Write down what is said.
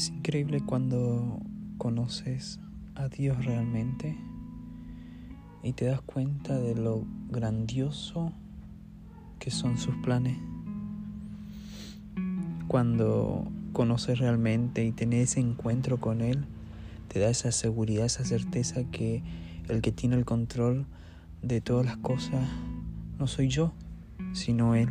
Es increíble cuando conoces a Dios realmente y te das cuenta de lo grandioso que son sus planes. Cuando conoces realmente y tenés ese encuentro con Él, te da esa seguridad, esa certeza que el que tiene el control de todas las cosas no soy yo, sino Él.